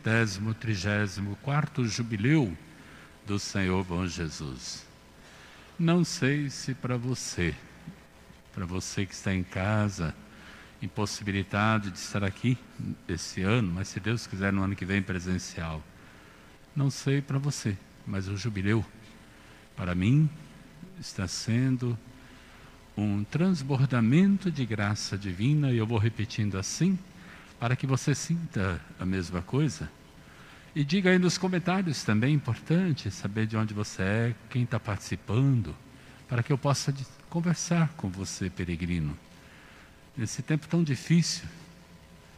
centésimo, trigésimo quarto jubileu do Senhor Bom Jesus. Não sei se para você, para você que está em casa, impossibilitado de estar aqui esse ano, mas se Deus quiser no ano que vem presencial, não sei para você, mas o jubileu, para mim, está sendo um transbordamento de graça divina, e eu vou repetindo assim, para que você sinta a mesma coisa. E diga aí nos comentários também, é importante saber de onde você é, quem está participando, para que eu possa conversar com você, peregrino. Nesse tempo tão difícil,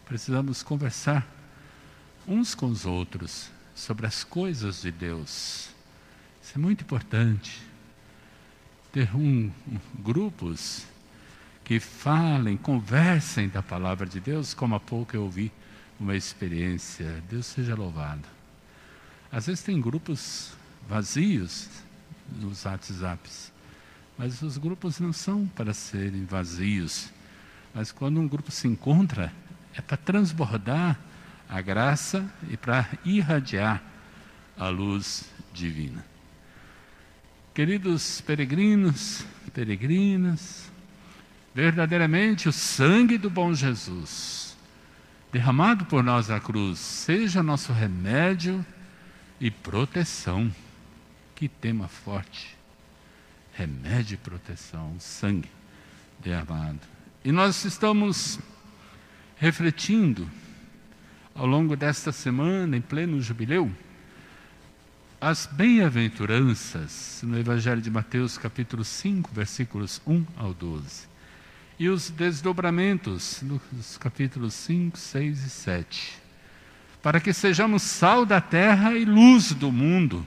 precisamos conversar uns com os outros sobre as coisas de Deus. Isso é muito importante ter um, um, grupos que falem, conversem da palavra de Deus, como há pouco eu ouvi uma experiência. Deus seja louvado. Às vezes tem grupos vazios nos WhatsApps, mas os grupos não são para serem vazios. Mas quando um grupo se encontra, é para transbordar a graça e para irradiar a luz divina. Queridos peregrinos, peregrinas, verdadeiramente o sangue do bom Jesus, derramado por nós na cruz, seja nosso remédio e proteção. Que tema forte! Remédio e proteção, sangue derramado. E nós estamos refletindo ao longo desta semana, em pleno jubileu, as bem-aventuranças no Evangelho de Mateus, capítulo 5, versículos 1 ao 12. E os desdobramentos nos capítulos 5, 6 e 7. Para que sejamos sal da terra e luz do mundo,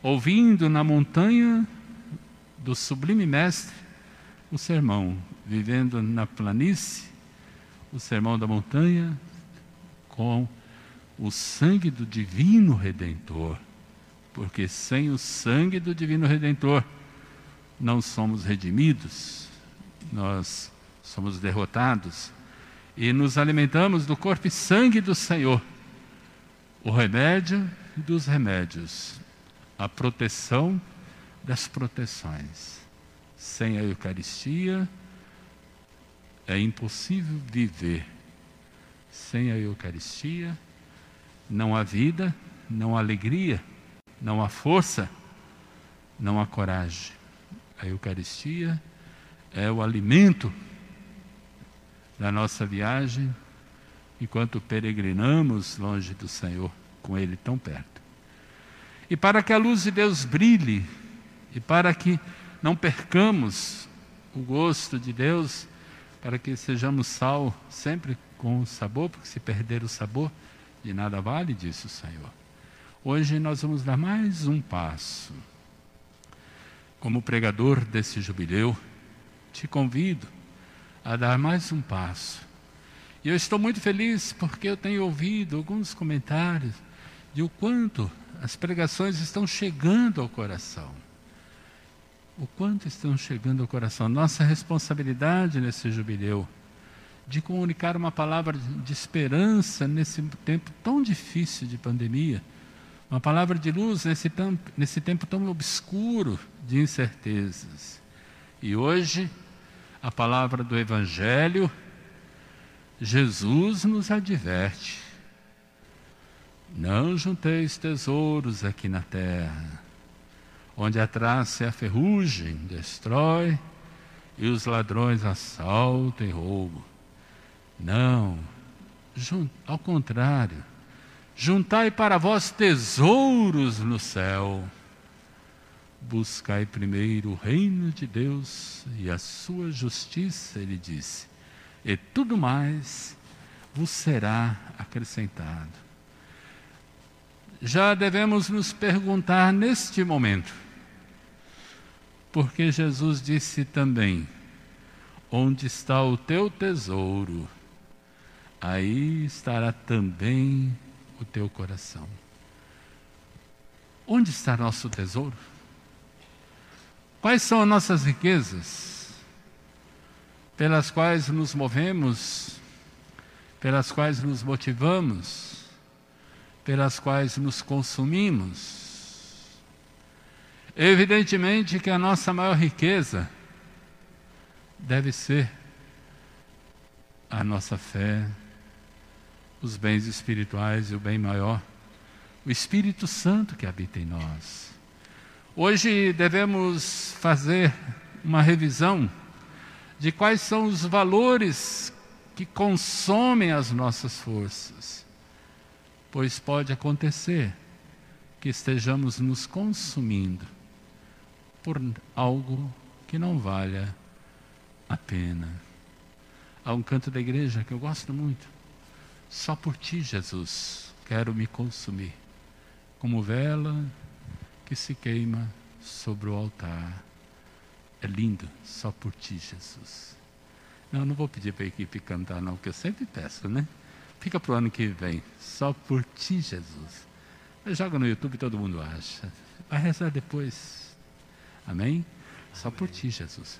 ouvindo na montanha do sublime mestre o sermão, vivendo na planície, o sermão da montanha, com o sangue do divino redentor porque sem o sangue do Divino Redentor não somos redimidos, nós somos derrotados e nos alimentamos do corpo e sangue do Senhor, o remédio dos remédios, a proteção das proteções. Sem a Eucaristia é impossível viver. Sem a Eucaristia não há vida, não há alegria não há força, não há coragem. A Eucaristia é o alimento da nossa viagem enquanto peregrinamos longe do Senhor, com Ele tão perto. E para que a luz de Deus brilhe, e para que não percamos o gosto de Deus, para que sejamos sal sempre com o sabor, porque se perder o sabor, de nada vale, disse o Senhor. Hoje nós vamos dar mais um passo. Como pregador desse jubileu, te convido a dar mais um passo. E eu estou muito feliz porque eu tenho ouvido alguns comentários de o quanto as pregações estão chegando ao coração. O quanto estão chegando ao coração. Nossa responsabilidade nesse jubileu de comunicar uma palavra de esperança nesse tempo tão difícil de pandemia uma palavra de luz nesse, tempo, nesse tempo tão obscuro de incertezas. E hoje, a palavra do Evangelho, Jesus nos adverte: não junteis tesouros aqui na terra, onde a traça e a ferrugem destrói e os ladrões assaltam e roubam. Não, ao contrário Juntai para vós tesouros no céu. Buscai primeiro o reino de Deus e a sua justiça, ele disse, e tudo mais vos será acrescentado. Já devemos nos perguntar neste momento, porque Jesus disse também: Onde está o teu tesouro, aí estará também o teu coração. Onde está nosso tesouro? Quais são as nossas riquezas pelas quais nos movemos pelas quais nos motivamos, pelas quais nos consumimos. Evidentemente que a nossa maior riqueza deve ser a nossa fé, os bens espirituais e o bem maior, o Espírito Santo que habita em nós. Hoje devemos fazer uma revisão de quais são os valores que consomem as nossas forças, pois pode acontecer que estejamos nos consumindo por algo que não valha a pena. Há um canto da igreja que eu gosto muito. Só por ti, Jesus, quero me consumir, como vela que se queima sobre o altar. É lindo, só por ti, Jesus. Não, não vou pedir para a equipe cantar, não, porque eu sempre peço, né? Fica para o ano que vem, só por ti, Jesus. Joga no YouTube todo mundo acha. Vai rezar depois. Amém? Só por ti, Jesus.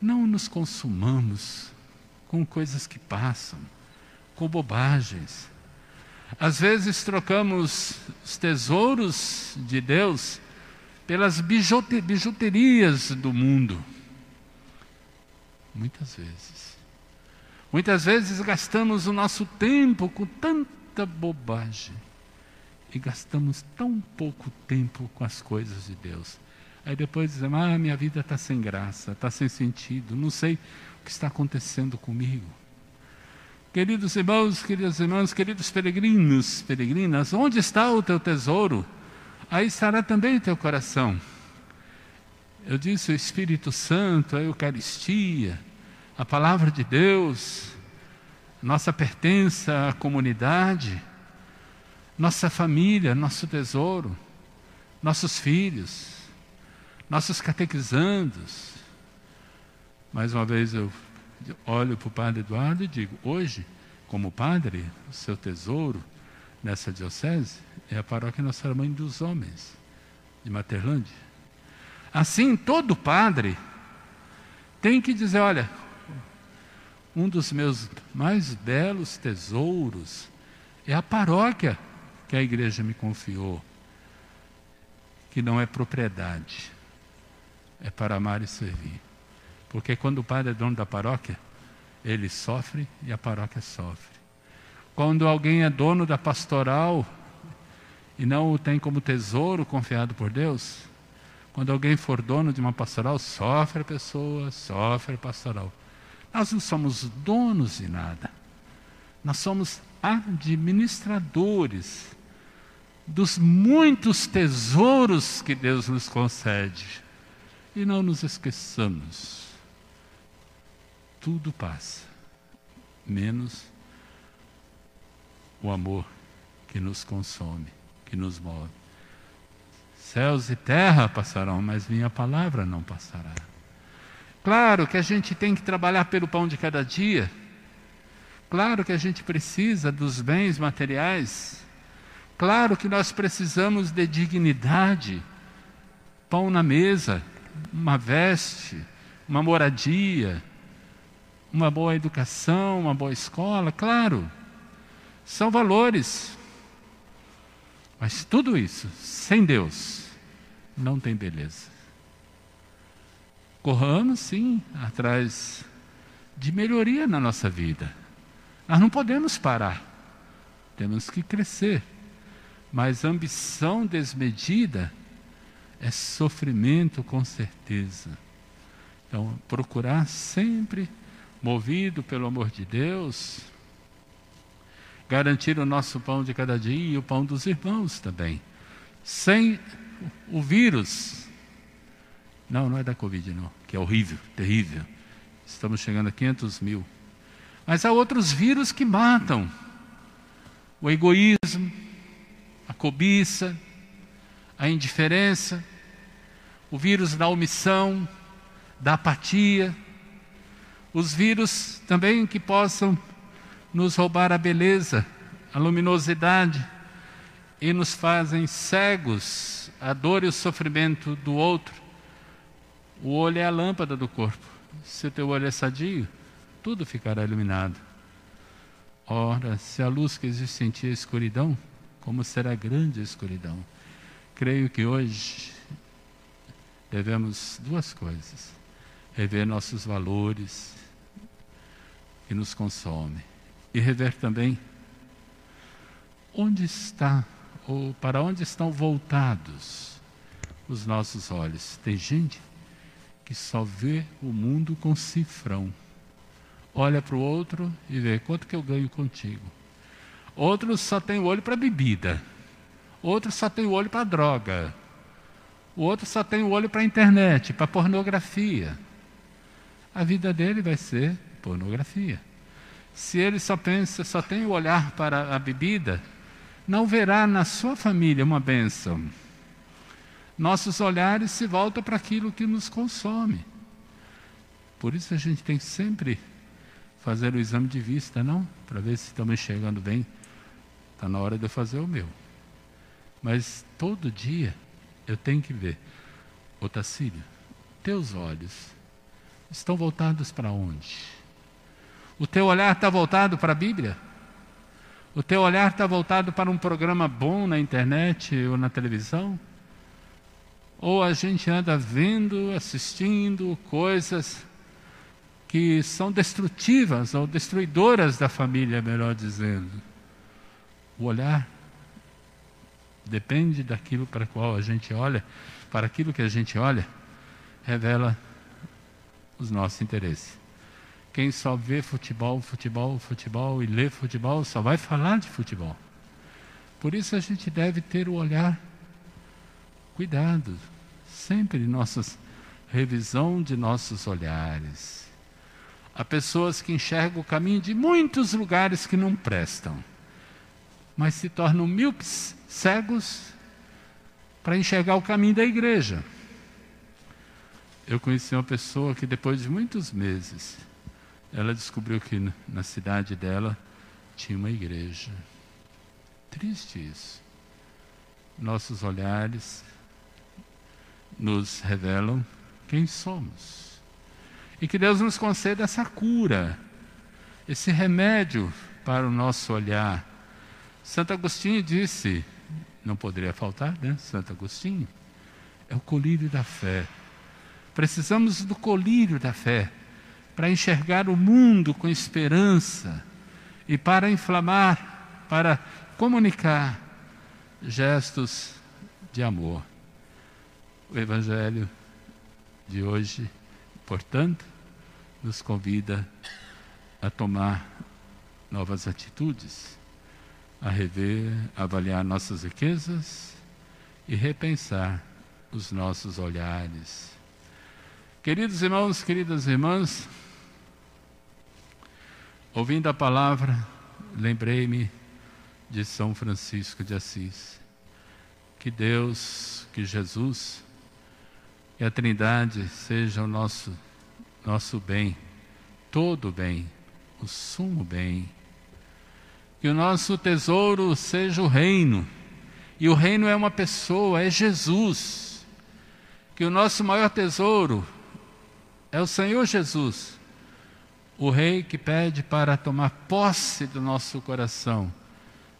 Não nos consumamos com coisas que passam, com bobagens. Às vezes trocamos os tesouros de Deus pelas bijuterias do mundo. Muitas vezes. Muitas vezes gastamos o nosso tempo com tanta bobagem e gastamos tão pouco tempo com as coisas de Deus. Aí depois dizemos: Ah, minha vida está sem graça, está sem sentido, não sei o que está acontecendo comigo. Queridos irmãos, queridas irmãs, queridos peregrinos, peregrinas, onde está o teu tesouro? Aí estará também o teu coração. Eu disse o Espírito Santo, a Eucaristia, a palavra de Deus, nossa pertença à comunidade, nossa família, nosso tesouro, nossos filhos, nossos catequizandos. Mais uma vez eu olho para o padre Eduardo e digo: hoje, como padre, o seu tesouro nessa diocese é a paróquia Nossa Senhora Mãe dos Homens, de Materlândia. Assim, todo padre tem que dizer: olha, um dos meus mais belos tesouros é a paróquia que a igreja me confiou, que não é propriedade, é para amar e servir. Porque quando o padre é dono da paróquia, ele sofre e a paróquia sofre. Quando alguém é dono da pastoral e não o tem como tesouro confiado por Deus, quando alguém for dono de uma pastoral, sofre a pessoa, sofre a pastoral. Nós não somos donos de nada. Nós somos administradores dos muitos tesouros que Deus nos concede. E não nos esqueçamos. Tudo passa, menos o amor que nos consome, que nos move. Céus e terra passarão, mas minha palavra não passará. Claro que a gente tem que trabalhar pelo pão de cada dia. Claro que a gente precisa dos bens materiais. Claro que nós precisamos de dignidade, pão na mesa, uma veste, uma moradia, uma boa educação, uma boa escola, claro. São valores. Mas tudo isso, sem Deus, não tem beleza. Corramos, sim, atrás de melhoria na nossa vida. Nós não podemos parar, temos que crescer. Mas ambição desmedida é sofrimento com certeza. Então, procurar sempre, movido pelo amor de Deus, garantir o nosso pão de cada dia e o pão dos irmãos também. Sem o vírus. Não, não é da Covid, não, que é horrível, terrível. Estamos chegando a 500 mil. Mas há outros vírus que matam: o egoísmo, a cobiça, a indiferença, o vírus da omissão, da apatia, os vírus também que possam nos roubar a beleza, a luminosidade e nos fazem cegos a dor e o sofrimento do outro. O olho é a lâmpada do corpo. Se o teu olho é sadio, tudo ficará iluminado. Ora, se a luz que existe em ti é escuridão, como será grande a escuridão? Creio que hoje devemos duas coisas: rever nossos valores que nos consomem e rever também onde está ou para onde estão voltados os nossos olhos. Tem gente que só vê o mundo com cifrão. Olha para o outro e vê quanto que eu ganho contigo. Outros só tem o olho para bebida. Outros só tem o olho para droga. O outro só tem o olho para internet, para pornografia. A vida dele vai ser pornografia. Se ele só pensa, só tem o olhar para a bebida, não verá na sua família uma bênção. Nossos olhares se voltam para aquilo que nos consome. Por isso a gente tem que sempre fazer o exame de vista, não? Para ver se estamos enxergando bem. Está na hora de eu fazer o meu. Mas todo dia eu tenho que ver. Otacílio, teus olhos estão voltados para onde? O teu olhar está voltado para a Bíblia? O teu olhar está voltado para um programa bom na internet ou na televisão? Ou a gente anda vendo, assistindo coisas que são destrutivas ou destruidoras da família, melhor dizendo? O olhar depende daquilo para qual a gente olha, para aquilo que a gente olha, revela os nossos interesses. Quem só vê futebol, futebol, futebol e lê futebol, só vai falar de futebol. Por isso a gente deve ter o olhar cuidado, sempre nossas revisão de nossos olhares. Há pessoas que enxergam o caminho de muitos lugares que não prestam, mas se tornam míopes cegos para enxergar o caminho da igreja. Eu conheci uma pessoa que depois de muitos meses, ela descobriu que na cidade dela tinha uma igreja. Triste isso. Nossos olhares nos revelam quem somos. E que Deus nos conceda essa cura, esse remédio para o nosso olhar. Santo Agostinho disse: não poderia faltar, né? Santo Agostinho. É o colírio da fé. Precisamos do colírio da fé para enxergar o mundo com esperança e para inflamar, para comunicar gestos de amor. O Evangelho de hoje, portanto, nos convida a tomar novas atitudes a rever, avaliar nossas riquezas e repensar os nossos olhares. Queridos irmãos, queridas irmãs, ouvindo a palavra, lembrei-me de São Francisco de Assis. Que Deus, que Jesus, que a Trindade seja o nosso nosso bem, todo bem, o sumo bem que o nosso tesouro seja o reino. E o reino é uma pessoa, é Jesus. Que o nosso maior tesouro é o Senhor Jesus, o Rei que pede para tomar posse do nosso coração,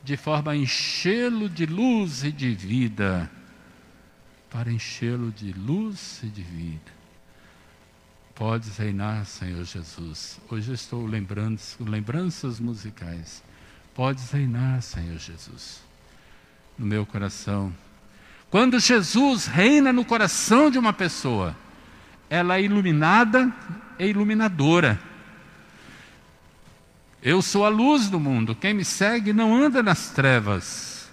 de forma a enchê-lo de luz e de vida. Para enchê-lo de luz e de vida. Podes reinar, Senhor Jesus. Hoje estou lembrando lembranças musicais Podes reinar, Senhor Jesus, no meu coração. Quando Jesus reina no coração de uma pessoa, ela é iluminada e iluminadora. Eu sou a luz do mundo. Quem me segue não anda nas trevas,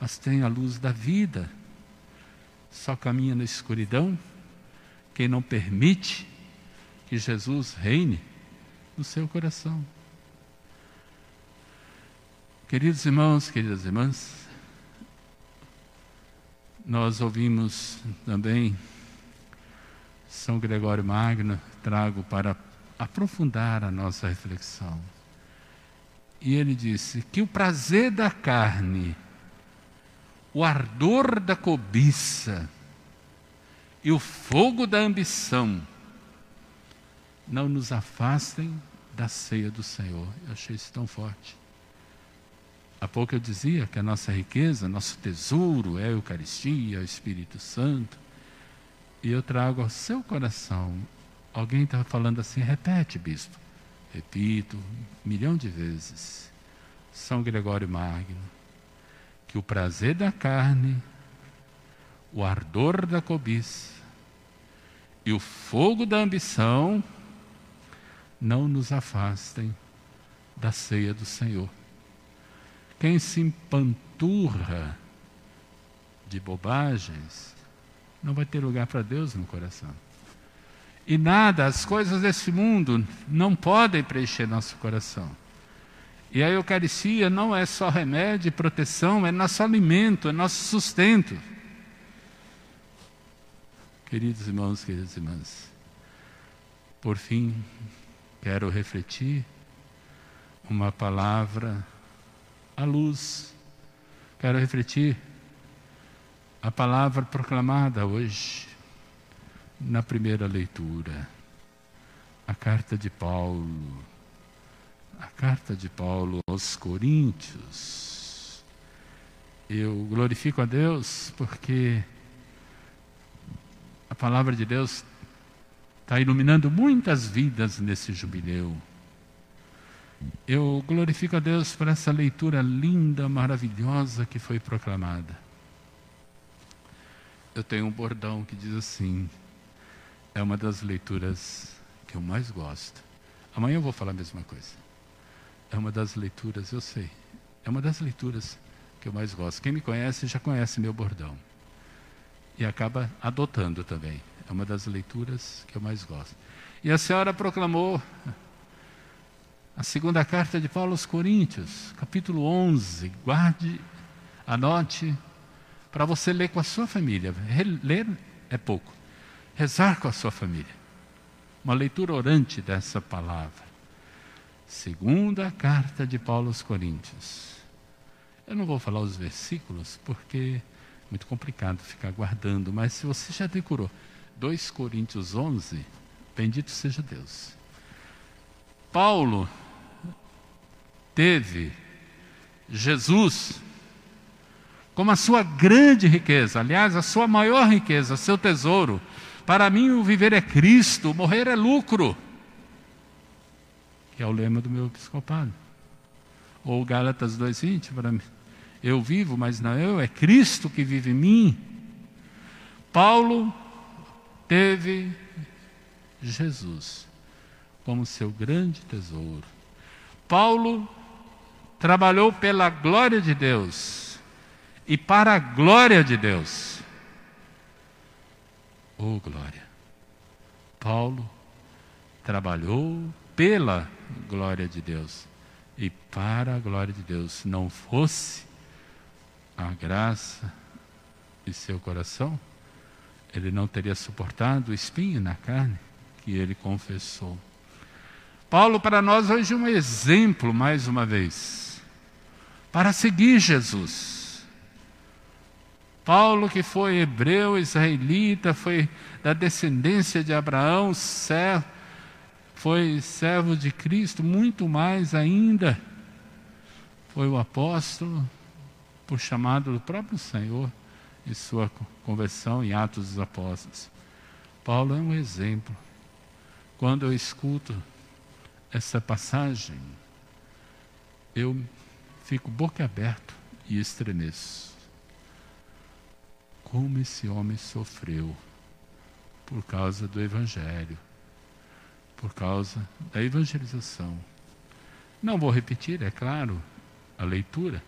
mas tem a luz da vida. Só caminha na escuridão quem não permite que Jesus reine no seu coração. Queridos irmãos, queridas irmãs, nós ouvimos também São Gregório Magno, trago para aprofundar a nossa reflexão. E ele disse que o prazer da carne, o ardor da cobiça e o fogo da ambição não nos afastem da ceia do Senhor. Eu achei isso tão forte Há pouco eu dizia que a nossa riqueza, nosso tesouro é a Eucaristia, o Espírito Santo. E eu trago ao seu coração. Alguém está falando assim, repete, bispo. Repito, milhão de vezes. São Gregório Magno. Que o prazer da carne, o ardor da cobiça e o fogo da ambição não nos afastem da ceia do Senhor. Quem se empanturra de bobagens não vai ter lugar para Deus no coração. E nada, as coisas desse mundo não podem preencher nosso coração. E a Eucaristia não é só remédio e proteção, é nosso alimento, é nosso sustento. Queridos irmãos, queridas irmãs, por fim, quero refletir uma palavra a luz. Quero refletir a palavra proclamada hoje, na primeira leitura, a carta de Paulo, a carta de Paulo aos Coríntios. Eu glorifico a Deus porque a palavra de Deus está iluminando muitas vidas nesse jubileu. Eu glorifico a Deus por essa leitura linda, maravilhosa que foi proclamada. Eu tenho um bordão que diz assim: é uma das leituras que eu mais gosto. Amanhã eu vou falar a mesma coisa. É uma das leituras, eu sei, é uma das leituras que eu mais gosto. Quem me conhece já conhece meu bordão. E acaba adotando também. É uma das leituras que eu mais gosto. E a senhora proclamou a segunda carta de Paulo aos Coríntios, capítulo 11. Guarde, anote, para você ler com a sua família. Ler é pouco. Rezar com a sua família. Uma leitura orante dessa palavra. Segunda carta de Paulo aos Coríntios. Eu não vou falar os versículos, porque é muito complicado ficar guardando, mas se você já decorou 2 Coríntios 11, bendito seja Deus. Paulo teve Jesus como a sua grande riqueza, aliás, a sua maior riqueza, seu tesouro. Para mim, o viver é Cristo, morrer é lucro. Que é o lema do meu episcopado. Ou Gálatas 2,20, para mim. Eu vivo, mas não eu, é Cristo que vive em mim. Paulo teve Jesus como seu grande tesouro. Paulo trabalhou pela glória de Deus e para a glória de Deus. Oh, glória! Paulo trabalhou pela glória de Deus e para a glória de Deus. Se não fosse a graça de seu coração, ele não teria suportado o espinho na carne que ele confessou. Paulo, para nós, hoje é um exemplo, mais uma vez para seguir Jesus. Paulo, que foi hebreu, israelita, foi da descendência de Abraão, servo, foi servo de Cristo, muito mais ainda. Foi o apóstolo, por chamado do próprio Senhor, em sua conversão em Atos dos Apóstolos. Paulo é um exemplo. Quando eu escuto essa passagem, eu fico boca aberto e estremeço. Como esse homem sofreu por causa do Evangelho, por causa da evangelização. Não vou repetir, é claro, a leitura,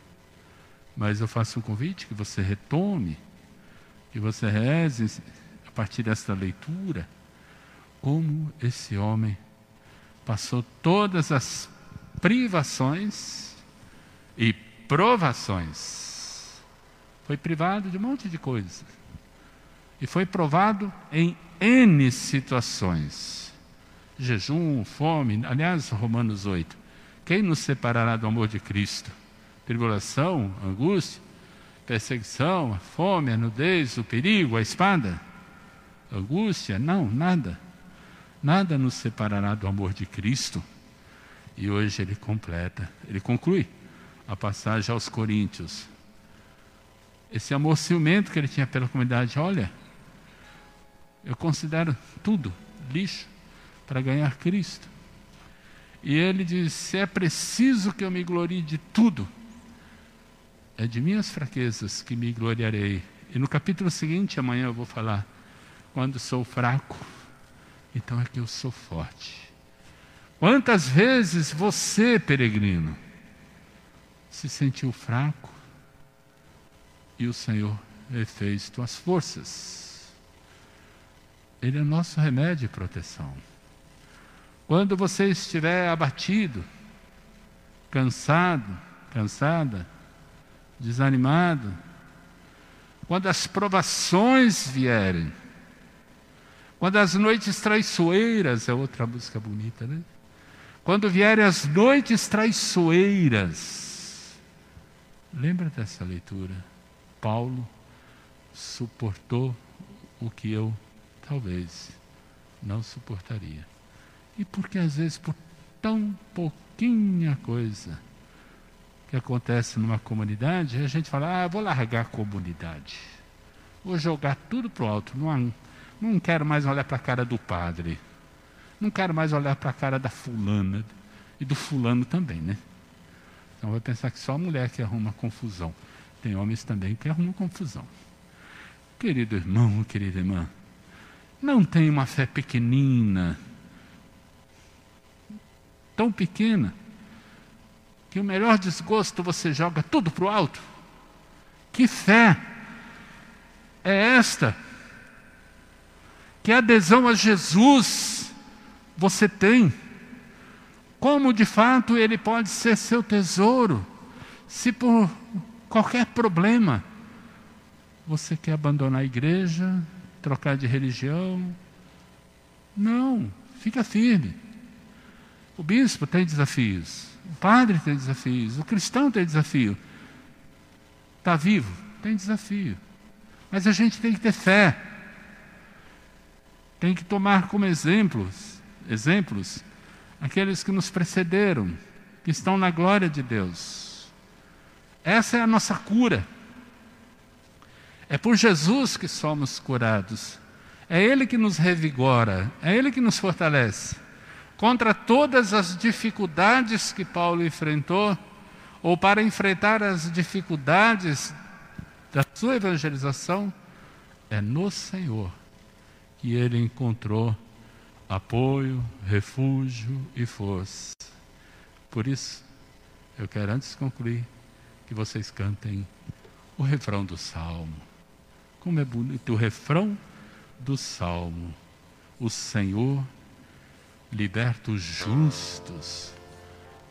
mas eu faço um convite que você retome, que você reze a partir desta leitura, como esse homem passou todas as privações e provações. Foi privado de um monte de coisas. E foi provado em N situações. Jejum, fome, aliás, Romanos 8. Quem nos separará do amor de Cristo? Tribulação, angústia, perseguição, a fome, a nudez, o perigo, a espada? Angústia? Não, nada. Nada nos separará do amor de Cristo. E hoje ele completa, ele conclui a passagem aos Coríntios. Esse amor ciumento que ele tinha pela comunidade, olha, eu considero tudo lixo para ganhar Cristo. E ele diz: se é preciso que eu me glorie de tudo, é de minhas fraquezas que me gloriarei. E no capítulo seguinte, amanhã eu vou falar, quando sou fraco, então é que eu sou forte. Quantas vezes você, peregrino, se sentiu fraco e o Senhor refez tuas forças? Ele é nosso remédio e proteção. Quando você estiver abatido, cansado, cansada, desanimado, quando as provações vierem, quando as noites traiçoeiras, é outra música bonita, né? Quando vierem as noites traiçoeiras, lembra dessa leitura? Paulo suportou o que eu talvez não suportaria. E porque às vezes por tão pouquinha coisa que acontece numa comunidade, a gente fala, ah, vou largar a comunidade. Vou jogar tudo para o alto. Não, não quero mais olhar para a cara do padre. Não quero mais olhar para a cara da fulana e do fulano também, né? Então vai pensar que só a mulher que arruma confusão. Tem homens também que arrumam confusão. Querido irmão, querida irmã, não tem uma fé pequenina tão pequena, que o melhor desgosto você joga tudo para o alto? Que fé é esta? Que adesão a Jesus você tem? Como de fato ele pode ser seu tesouro, se por qualquer problema você quer abandonar a igreja, trocar de religião? Não, fica firme. O bispo tem desafios, o padre tem desafios, o cristão tem desafio. Está vivo? Tem desafio. Mas a gente tem que ter fé. Tem que tomar como exemplos, exemplos, aqueles que nos precederam, que estão na glória de Deus. Essa é a nossa cura. É por Jesus que somos curados. É Ele que nos revigora, é Ele que nos fortalece contra todas as dificuldades que Paulo enfrentou, ou para enfrentar as dificuldades da sua evangelização, é no Senhor que ele encontrou apoio, refúgio e força. Por isso, eu quero antes concluir que vocês cantem o refrão do salmo. Como é bonito o refrão do salmo. O Senhor liberta os justos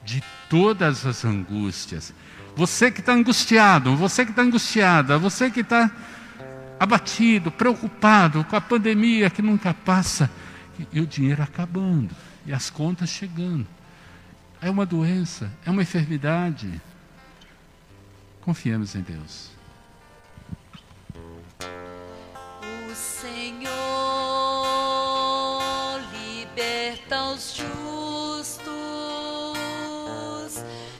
de todas as angústias. Você que está angustiado, você que está angustiada, você que está abatido, preocupado com a pandemia que nunca passa, e o dinheiro acabando, e as contas chegando. É uma doença, é uma enfermidade. Confiemos em Deus. O Senhor aos justos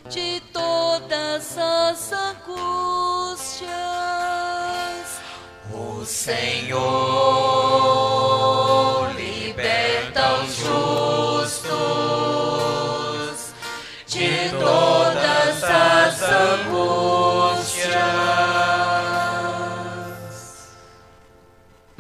de todas as angústias. O Senhor liberta os justos de todas as angústias.